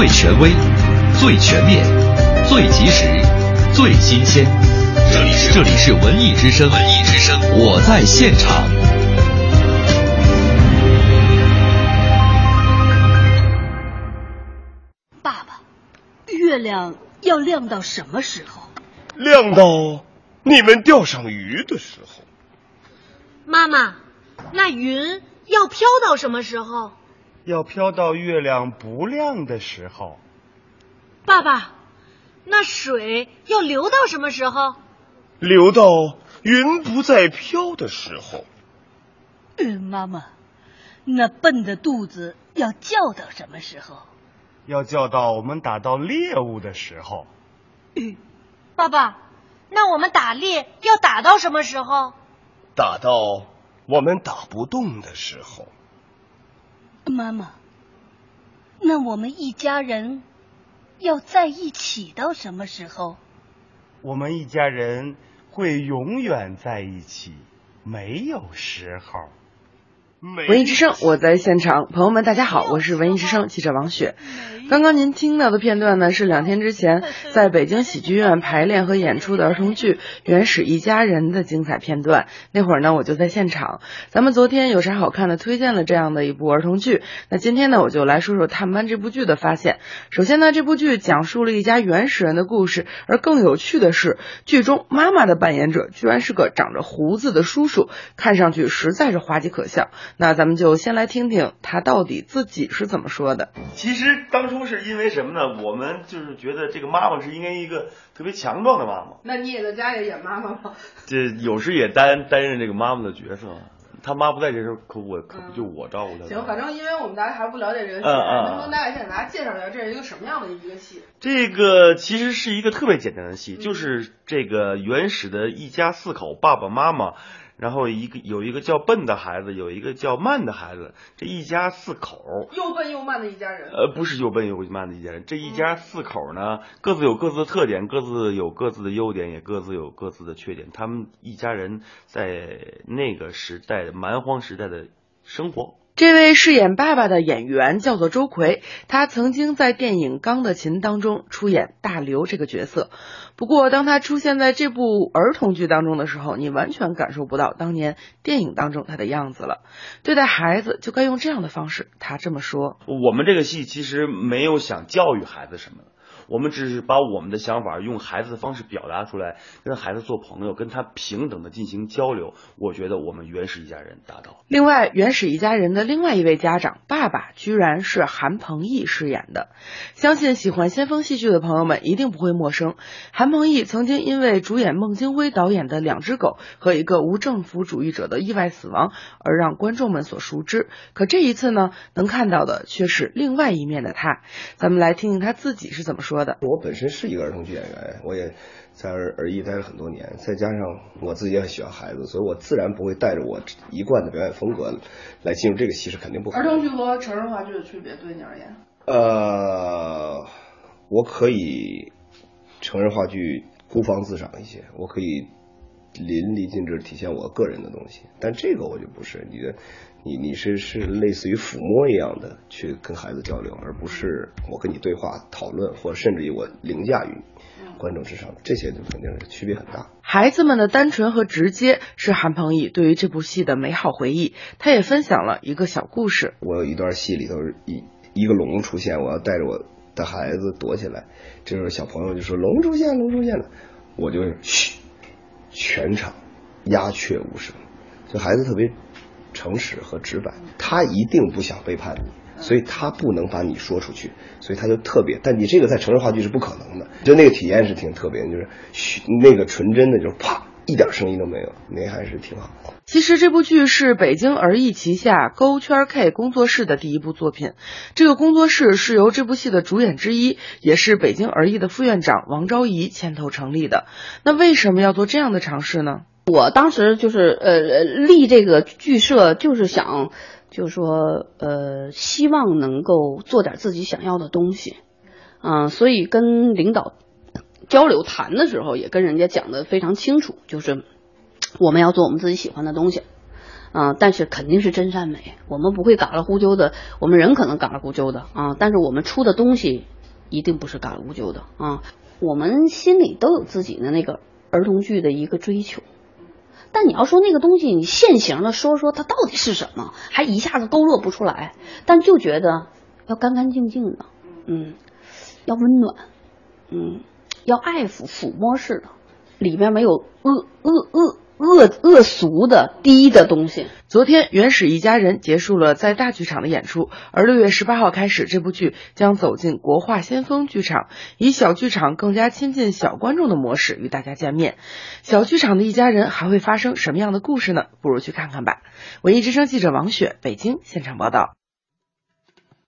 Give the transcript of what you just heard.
最权威、最全面、最及时、最新鲜。这里是这里是文艺之声，文艺之声，我在现场。爸爸，月亮要亮到什么时候？亮到你们钓上鱼的时候。妈妈，那云要飘到什么时候？要飘到月亮不亮的时候。爸爸，那水要流到什么时候？流到云不再飘的时候。嗯，妈妈，那笨的肚子要叫到什么时候？要叫到我们打到猎物的时候。嗯，爸爸，那我们打猎要打到什么时候？打到我们打不动的时候。妈妈，那我们一家人要在一起到什么时候？我们一家人会永远在一起，没有时候。文艺之声，我在现场，朋友们，大家好，我是文艺之声记者王雪。刚刚您听到的片段呢，是两天之前在北京喜剧院排练和演出的儿童剧《原始一家人》的精彩片段。那会儿呢，我就在现场。咱们昨天有啥好看的，推荐了这样的一部儿童剧。那今天呢，我就来说说探班这部剧的发现。首先呢，这部剧讲述了一家原始人的故事，而更有趣的是，剧中妈妈的扮演者居然是个长着胡子的叔叔，看上去实在是滑稽可笑。那咱们就先来听听他到底自己是怎么说的。其实当初是因为什么呢？我们就是觉得这个妈妈是应该一个特别强壮的妈妈。那你也在家里演妈妈吗？这有时也担担任这个妈妈的角色。他妈不在这时候，可我可不就我照顾他。行，反正因为我们大家还不了解这个戏，能不能大概先给大家介绍一下这是一个什么样的一个戏？这个其实是一个特别简单的戏，就是这个原始的一家四口，爸爸妈妈。然后一个有一个叫笨的孩子，有一个叫慢的孩子，这一家四口，又笨又慢的一家人。呃，不是又笨又慢的一家人，这一家四口呢，各自有各自的特点，各自有各自的优点，也各自有各自的缺点。他们一家人在那个时代蛮荒时代的生活。这位饰演爸爸的演员叫做周奎，他曾经在电影《钢的琴》当中出演大刘这个角色。不过，当他出现在这部儿童剧当中的时候，你完全感受不到当年电影当中他的样子了。对待孩子就该用这样的方式，他这么说。我们这个戏其实没有想教育孩子什么。我们只是把我们的想法用孩子的方式表达出来，跟孩子做朋友，跟他平等的进行交流。我觉得我们原始一家人达到。另外，原始一家人的另外一位家长爸爸，居然是韩鹏毅饰演的。相信喜欢先锋戏剧的朋友们一定不会陌生。韩鹏毅曾经因为主演孟京辉导演的《两只狗》和一个无政府主义者的意外死亡而让观众们所熟知。可这一次呢，能看到的却是另外一面的他。咱们来听听他自己是怎么说的。我本身是一个儿童剧演员，我也在儿儿艺待了很多年，再加上我自己也很喜欢孩子，所以我自然不会带着我一贯的表演风格来进入这个戏，是肯定不可能。儿童剧和成人话剧的区别，对你而言？呃，我可以成人话剧孤芳自赏一些，我可以淋漓尽致体现我个人的东西，但这个我就不是你的。你你是是类似于抚摸一样的去跟孩子交流，而不是我跟你对话讨论，或者甚至于我凌驾于观众之上，这些就肯定是区别很大。孩子们的单纯和直接是韩鹏毅对于这部戏的美好回忆，他也分享了一个小故事。我有一段戏里头一一个龙出现，我要带着我的孩子躲起来，这时候小朋友就说龙出现，龙出现了，我就嘘，全场鸦雀无声，就孩子特别。诚实和直白，他一定不想背叛你，所以他不能把你说出去，所以他就特别。但你这个在成人话剧是不可能的，就那个体验是挺特别，就是那个纯真的，就是啪一点声音都没有，那还是挺好的。其实这部剧是北京儿艺旗下勾圈 K 工作室的第一部作品，这个工作室是由这部戏的主演之一，也是北京儿艺的副院长王昭仪牵头成立的。那为什么要做这样的尝试呢？我当时就是呃立这个剧社，就是想，就是说呃希望能够做点自己想要的东西，啊，所以跟领导交流谈的时候，也跟人家讲的非常清楚，就是我们要做我们自己喜欢的东西，啊、但是肯定是真善美，我们不会嘎啦呼啾的，我们人可能嘎啦呼啾的。啊，但是我们出的东西一定不是嘎啦呼啾的。啊，我们心里都有自己的那个儿童剧的一个追求。但你要说那个东西，你现行的说说它到底是什么，还一下子勾勒不出来。但就觉得要干干净净的，嗯，要温暖，嗯，要爱抚抚摸式的，里面没有恶恶恶恶恶俗的低的东西。昨天，《原始一家人》结束了在大剧场的演出，而六月十八号开始，这部剧将走进国画先锋剧场，以小剧场更加亲近小观众的模式与大家见面。小剧场的一家人还会发生什么样的故事呢？不如去看看吧。文艺之声记者王雪，北京现场报道。